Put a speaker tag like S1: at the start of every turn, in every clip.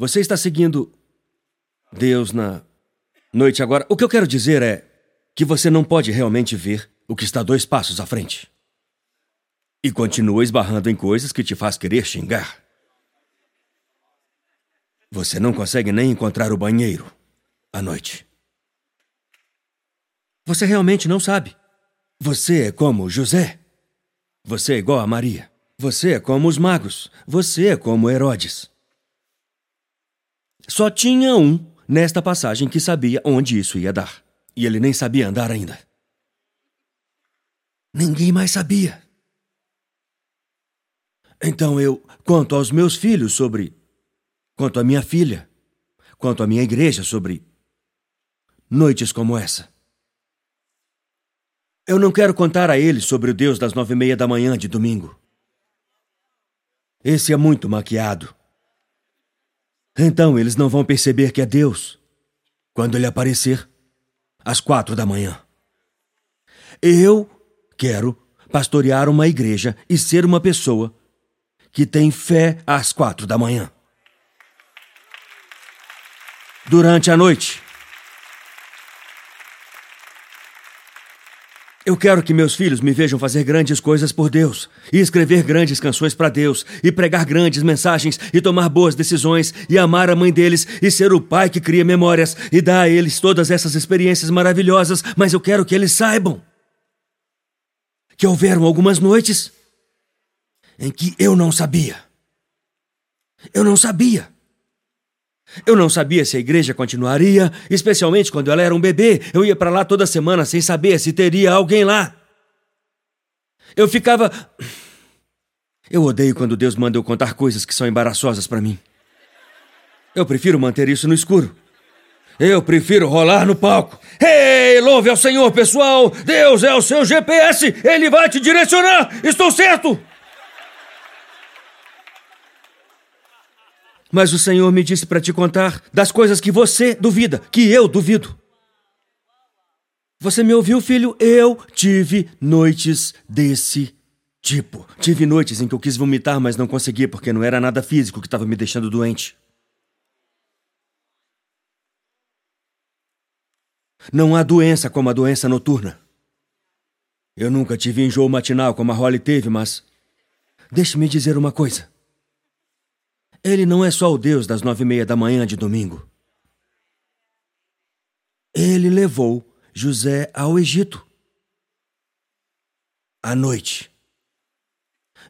S1: Você está seguindo Deus na noite agora. O que eu quero dizer é que você não pode realmente ver o que está dois passos à frente. E continua esbarrando em coisas que te faz querer xingar. Você não consegue nem encontrar o banheiro à noite. Você realmente não sabe. Você é como José. Você é igual a Maria. Você é como os magos. Você é como Herodes. Só tinha um nesta passagem que sabia onde isso ia dar. E ele nem sabia andar ainda. Ninguém mais sabia. Então eu conto aos meus filhos sobre. Quanto à minha filha. Quanto à minha igreja sobre. Noites como essa. Eu não quero contar a eles sobre o Deus das nove e meia da manhã de domingo. Esse é muito maquiado. Então eles não vão perceber que é Deus quando ele aparecer às quatro da manhã. Eu quero pastorear uma igreja e ser uma pessoa que tem fé às quatro da manhã. Durante a noite. Eu quero que meus filhos me vejam fazer grandes coisas por Deus, e escrever grandes canções para Deus, e pregar grandes mensagens, e tomar boas decisões, e amar a mãe deles, e ser o pai que cria memórias, e dar a eles todas essas experiências maravilhosas, mas eu quero que eles saibam que houveram algumas noites em que eu não sabia. Eu não sabia. Eu não sabia se a igreja continuaria, especialmente quando ela era um bebê. Eu ia para lá toda semana sem saber se teria alguém lá. Eu ficava. Eu odeio quando Deus manda eu contar coisas que são embaraçosas para mim. Eu prefiro manter isso no escuro. Eu prefiro rolar no palco. Ei, louve ao Senhor, pessoal! Deus é o seu GPS! Ele vai te direcionar! Estou certo! Mas o Senhor me disse para te contar das coisas que você duvida, que eu duvido. Você me ouviu, filho? Eu tive noites desse tipo. Tive noites em que eu quis vomitar, mas não consegui porque não era nada físico que estava me deixando doente. Não há doença como a doença noturna. Eu nunca tive enjoo matinal como a Holly teve, mas. Deixe-me dizer uma coisa. Ele não é só o Deus das nove e meia da manhã de domingo. Ele levou José ao Egito. À noite.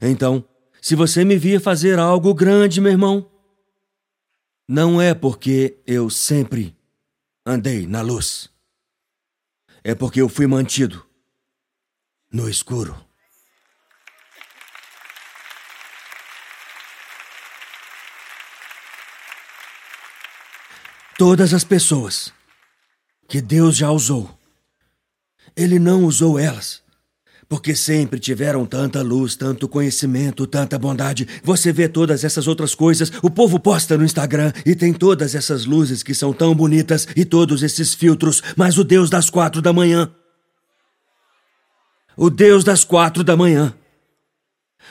S1: Então, se você me vir fazer algo grande, meu irmão, não é porque eu sempre andei na luz. É porque eu fui mantido no escuro. Todas as pessoas que Deus já usou, Ele não usou elas, porque sempre tiveram tanta luz, tanto conhecimento, tanta bondade. Você vê todas essas outras coisas, o povo posta no Instagram e tem todas essas luzes que são tão bonitas e todos esses filtros, mas o Deus das quatro da manhã. O Deus das quatro da manhã.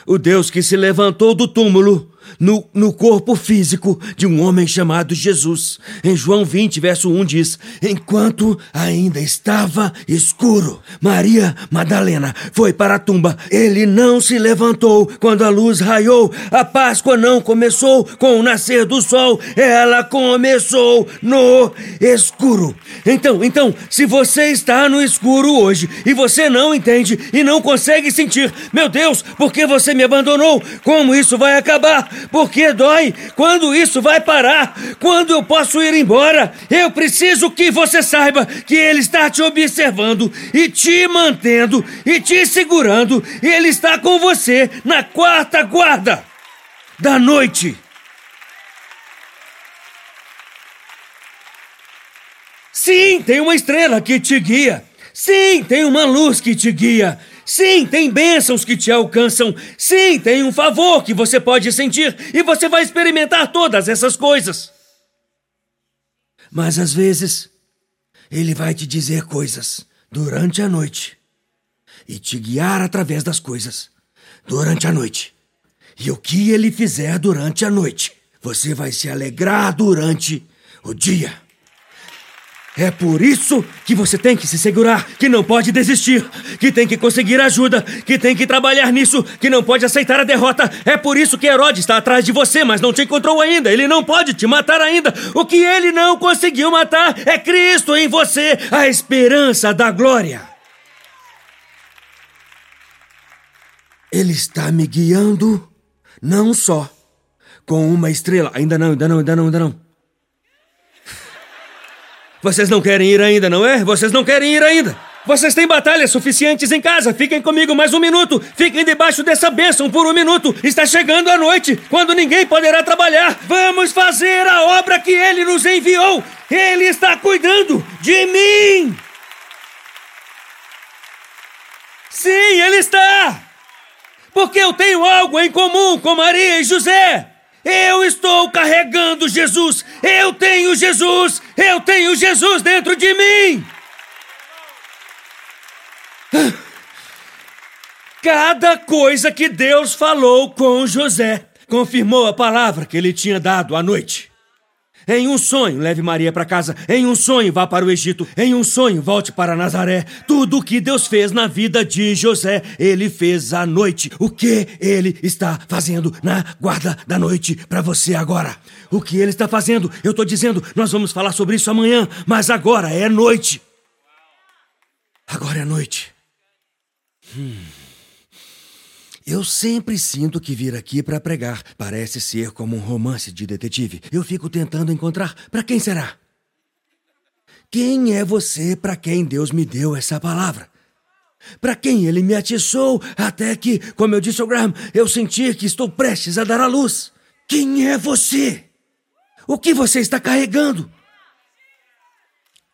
S1: O Deus que se levantou do túmulo no, no corpo físico de um homem chamado Jesus. Em João 20, verso 1 diz: Enquanto ainda estava escuro, Maria Madalena foi para a tumba. Ele não se levantou quando a luz raiou. A Páscoa não começou com o nascer do sol, ela começou no escuro. Então, então, se você está no escuro hoje e você não entende e não consegue sentir, meu Deus, por que você me abandonou? Como isso vai acabar? Porque dói. Quando isso vai parar? Quando eu posso ir embora? Eu preciso que você saiba que Ele está te observando e te mantendo e te segurando. E Ele está com você na quarta guarda da noite. Sim, tem uma estrela que te guia. Sim, tem uma luz que te guia. Sim, tem bênçãos que te alcançam. Sim, tem um favor que você pode sentir e você vai experimentar todas essas coisas. Mas às vezes, ele vai te dizer coisas durante a noite e te guiar através das coisas durante a noite. E o que ele fizer durante a noite, você vai se alegrar durante o dia. É por isso que você tem que se segurar, que não pode desistir, que tem que conseguir ajuda, que tem que trabalhar nisso, que não pode aceitar a derrota. É por isso que Herodes está atrás de você, mas não te encontrou ainda. Ele não pode te matar ainda. O que ele não conseguiu matar é Cristo em você, a esperança da glória. Ele está me guiando, não só com uma estrela. Ainda não, ainda não, ainda não, ainda não vocês não querem ir ainda, não é? Vocês não querem ir ainda. Vocês têm batalhas suficientes em casa. Fiquem comigo mais um minuto. Fiquem debaixo dessa bênção por um minuto. Está chegando a noite, quando ninguém poderá trabalhar. Vamos fazer a obra que ele nos enviou. Ele está cuidando de mim. Sim, ele está. Porque eu tenho algo em comum com Maria e José. Eu estou carregando Jesus! Eu tenho Jesus! Eu tenho Jesus dentro de mim! Cada coisa que Deus falou com José confirmou a palavra que ele tinha dado à noite. Em um sonho, leve Maria para casa. Em um sonho, vá para o Egito. Em um sonho, volte para Nazaré. Tudo o que Deus fez na vida de José, ele fez à noite. O que ele está fazendo na guarda da noite para você agora? O que ele está fazendo? Eu estou dizendo, nós vamos falar sobre isso amanhã, mas agora é noite. Agora é noite. Hum. Eu sempre sinto que vir aqui para pregar parece ser como um romance de detetive. Eu fico tentando encontrar para quem será. Quem é você para quem Deus me deu essa palavra? Para quem ele me atiçou até que, como eu disse ao Graham, eu senti que estou prestes a dar à luz. Quem é você? O que você está carregando?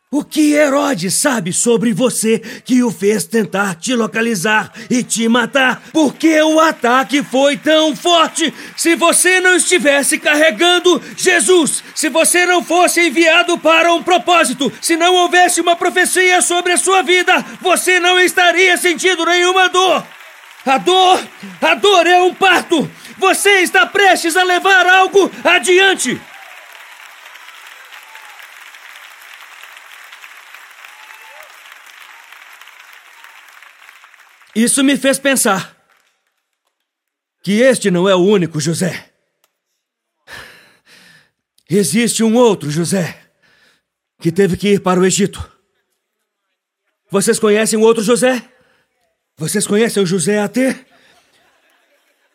S1: O que Herodes sabe sobre você que o fez tentar te localizar e te matar? Porque o ataque foi tão forte? Se você não estivesse carregando Jesus, se você não fosse enviado para um propósito, se não houvesse uma profecia sobre a sua vida, você não estaria sentindo nenhuma dor. A dor, a dor é um parto. Você está prestes a levar algo adiante. Isso me fez pensar que este não é o único José. Existe um outro José que teve que ir para o Egito. Vocês conhecem o outro José? Vocês conhecem o José AT?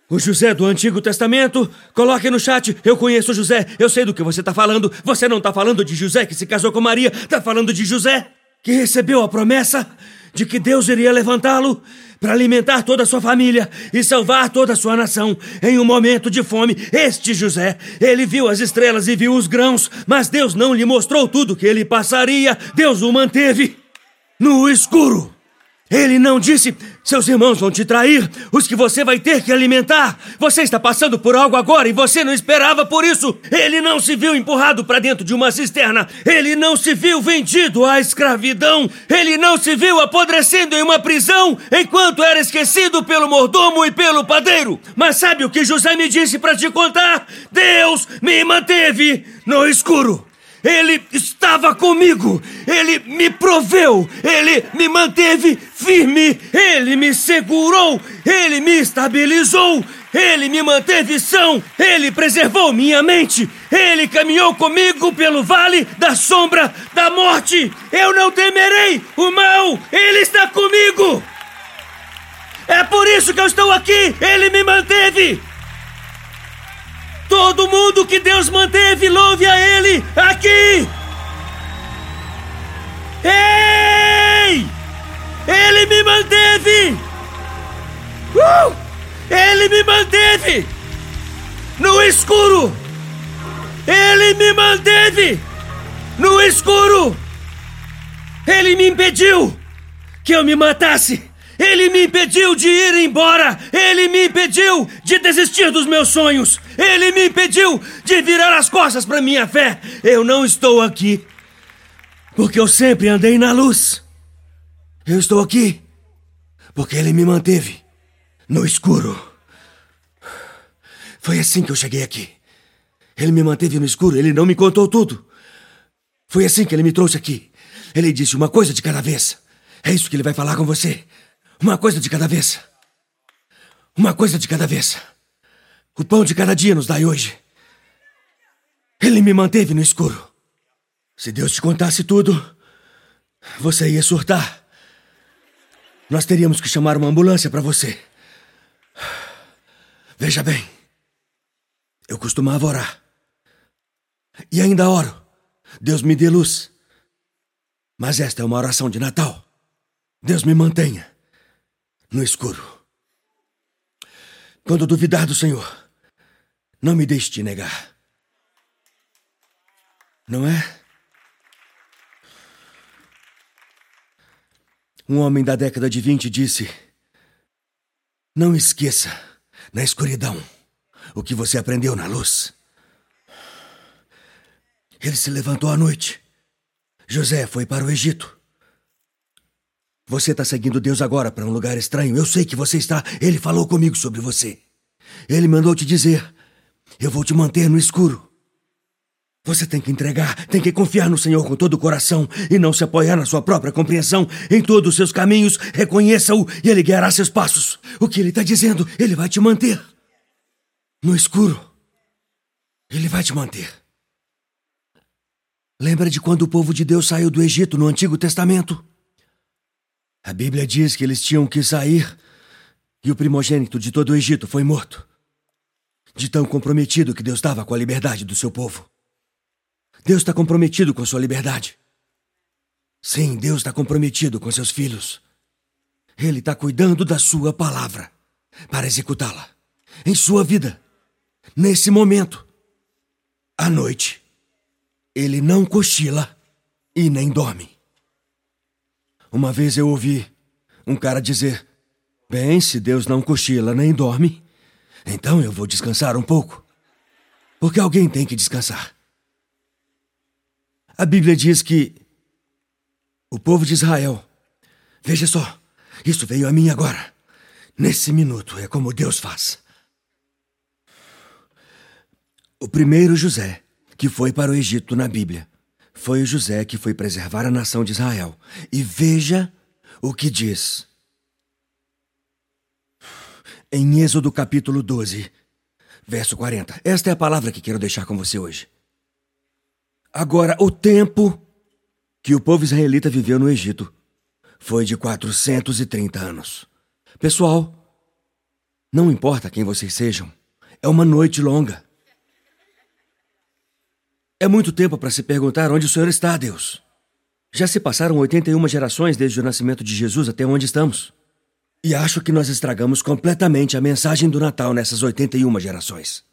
S1: O José do Antigo Testamento? Coloque no chat. Eu conheço o José. Eu sei do que você está falando. Você não está falando de José que se casou com Maria. Está falando de José que recebeu a promessa de que Deus iria levantá-lo para alimentar toda a sua família e salvar toda a sua nação em um momento de fome. Este José, ele viu as estrelas e viu os grãos, mas Deus não lhe mostrou tudo que ele passaria. Deus o manteve no escuro. Ele não disse: seus irmãos vão te trair, os que você vai ter que alimentar. Você está passando por algo agora e você não esperava por isso. Ele não se viu empurrado para dentro de uma cisterna. Ele não se viu vendido à escravidão. Ele não se viu apodrecendo em uma prisão enquanto era esquecido pelo mordomo e pelo padeiro. Mas sabe o que José me disse para te contar? Deus me manteve no escuro. Ele estava comigo, ele me proveu, ele me manteve firme, ele me segurou, ele me estabilizou, ele me manteve são, ele preservou minha mente, ele caminhou comigo pelo vale da sombra da morte. Eu não temerei o mal, ele está comigo. É por isso que eu estou aqui, ele me manteve. Todo mundo que Deus manteve, louve a Ele aqui! Ei! Ele me manteve! No escuro! Ele me manteve! No escuro! Ele me impediu que eu me matasse! Ele me impediu de ir embora! Ele me impediu de desistir dos meus sonhos! Ele me impediu de virar as costas para minha fé! Eu não estou aqui porque eu sempre andei na luz. Eu estou aqui porque ele me manteve no escuro. Foi assim que eu cheguei aqui. Ele me manteve no escuro, ele não me contou tudo. Foi assim que ele me trouxe aqui. Ele disse uma coisa de cada vez. É isso que ele vai falar com você. Uma coisa de cada vez. Uma coisa de cada vez. O pão de cada dia nos dai hoje. Ele me manteve no escuro. Se Deus te contasse tudo, você ia surtar. Nós teríamos que chamar uma ambulância para você. Veja bem, eu costumava orar. E ainda oro. Deus me dê luz. Mas esta é uma oração de Natal. Deus me mantenha no escuro. Quando duvidar do Senhor, não me deixe te negar. Não é? Um homem da década de 20 disse: Não esqueça, na escuridão, o que você aprendeu na luz. Ele se levantou à noite. José foi para o Egito. Você está seguindo Deus agora para um lugar estranho. Eu sei que você está. Ele falou comigo sobre você. Ele mandou te dizer: Eu vou te manter no escuro. Você tem que entregar, tem que confiar no Senhor com todo o coração e não se apoiar na sua própria compreensão. Em todos os seus caminhos, reconheça-o e ele guiará seus passos. O que ele está dizendo, ele vai te manter. No escuro, ele vai te manter. Lembra de quando o povo de Deus saiu do Egito no Antigo Testamento? A Bíblia diz que eles tinham que sair e o primogênito de todo o Egito foi morto. De tão comprometido que Deus estava com a liberdade do seu povo. Deus está comprometido com sua liberdade. Sim, Deus está comprometido com seus filhos. Ele está cuidando da sua palavra para executá-la em sua vida, nesse momento, à noite. Ele não cochila e nem dorme. Uma vez eu ouvi um cara dizer: Bem, se Deus não cochila nem dorme, então eu vou descansar um pouco. Porque alguém tem que descansar. A Bíblia diz que o povo de Israel, veja só, isso veio a mim agora. Nesse minuto é como Deus faz. O primeiro José que foi para o Egito na Bíblia foi o José que foi preservar a nação de Israel. E veja o que diz. Em Êxodo capítulo 12, verso 40. Esta é a palavra que quero deixar com você hoje. Agora, o tempo que o povo israelita viveu no Egito foi de 430 anos. Pessoal, não importa quem vocês sejam, é uma noite longa. É muito tempo para se perguntar onde o Senhor está, Deus. Já se passaram 81 gerações desde o nascimento de Jesus até onde estamos. E acho que nós estragamos completamente a mensagem do Natal nessas 81 gerações.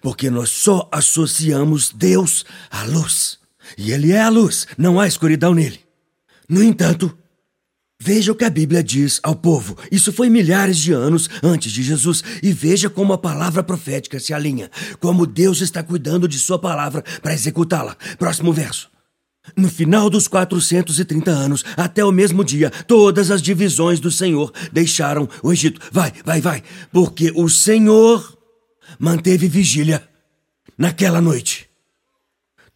S1: Porque nós só associamos Deus à luz. E Ele é a luz, não há escuridão nele. No entanto, veja o que a Bíblia diz ao povo. Isso foi milhares de anos antes de Jesus. E veja como a palavra profética se alinha. Como Deus está cuidando de Sua palavra para executá-la. Próximo verso. No final dos 430 anos, até o mesmo dia, todas as divisões do Senhor deixaram o Egito. Vai, vai, vai. Porque o Senhor manteve vigília naquela noite.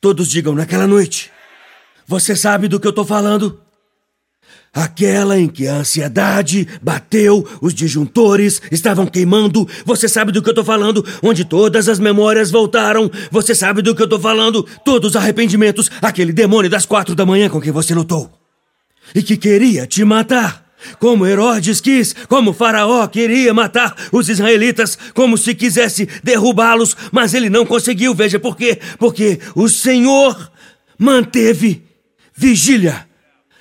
S1: Todos digam naquela noite. Você sabe do que eu estou falando? Aquela em que a ansiedade bateu, os disjuntores estavam queimando. Você sabe do que eu estou falando? Onde todas as memórias voltaram. Você sabe do que eu estou falando? Todos os arrependimentos. Aquele demônio das quatro da manhã com quem você lutou. E que queria te matar. Como Herodes quis, como Faraó queria matar os israelitas, como se quisesse derrubá-los, mas ele não conseguiu. Veja por quê? Porque o Senhor manteve vigília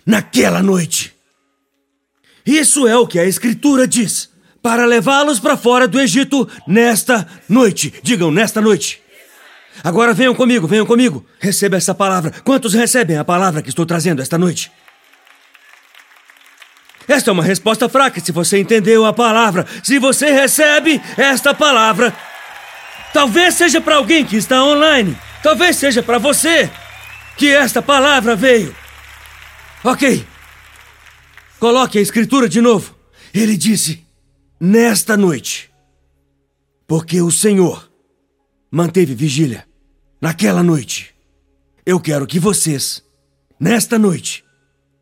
S1: naquela noite. Isso é o que a Escritura diz. Para levá-los para fora do Egito nesta noite. Digam, nesta noite. Agora venham comigo, venham comigo. Receba essa palavra. Quantos recebem a palavra que estou trazendo esta noite? Esta é uma resposta fraca se você entendeu a palavra. Se você recebe esta palavra, talvez seja para alguém que está online. Talvez seja para você que esta palavra veio. Ok. Coloque a escritura de novo. Ele disse: Nesta noite, porque o Senhor manteve vigília naquela noite. Eu quero que vocês, nesta noite,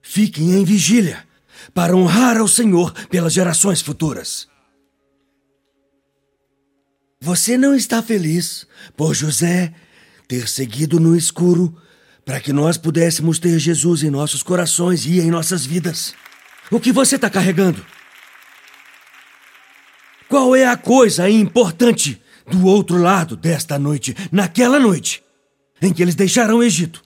S1: fiquem em vigília para honrar ao Senhor pelas gerações futuras. Você não está feliz por José ter seguido no escuro para que nós pudéssemos ter Jesus em nossos corações e em nossas vidas. O que você está carregando? Qual é a coisa importante do outro lado desta noite, naquela noite, em que eles deixaram o Egito,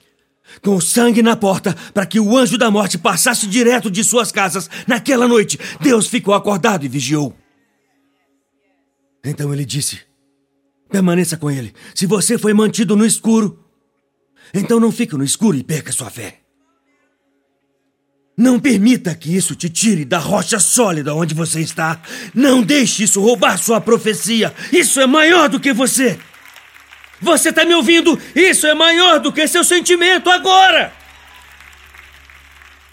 S1: com sangue na porta, para que o anjo da morte passasse direto de suas casas. Naquela noite, Deus ficou acordado e vigiou. Então ele disse: Permaneça com ele. Se você foi mantido no escuro, então não fique no escuro e perca sua fé. Não permita que isso te tire da rocha sólida onde você está. Não deixe isso roubar sua profecia. Isso é maior do que você. Você está me ouvindo? Isso é maior do que seu sentimento agora.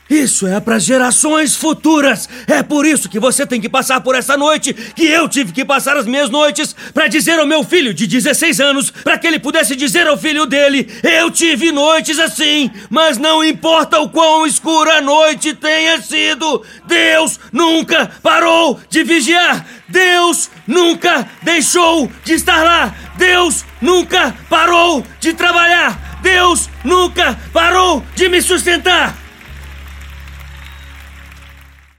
S1: Isso é para gerações futuras. É por isso que você tem que passar por essa noite, que eu tive que passar as minhas noites, para dizer ao meu filho de 16 anos, para que ele pudesse dizer ao filho dele: Eu tive noites assim, mas não importa o quão escura a noite tenha sido, Deus nunca parou de vigiar. Deus nunca deixou de estar lá. Deus nunca parou de trabalhar. Deus nunca parou de me sustentar.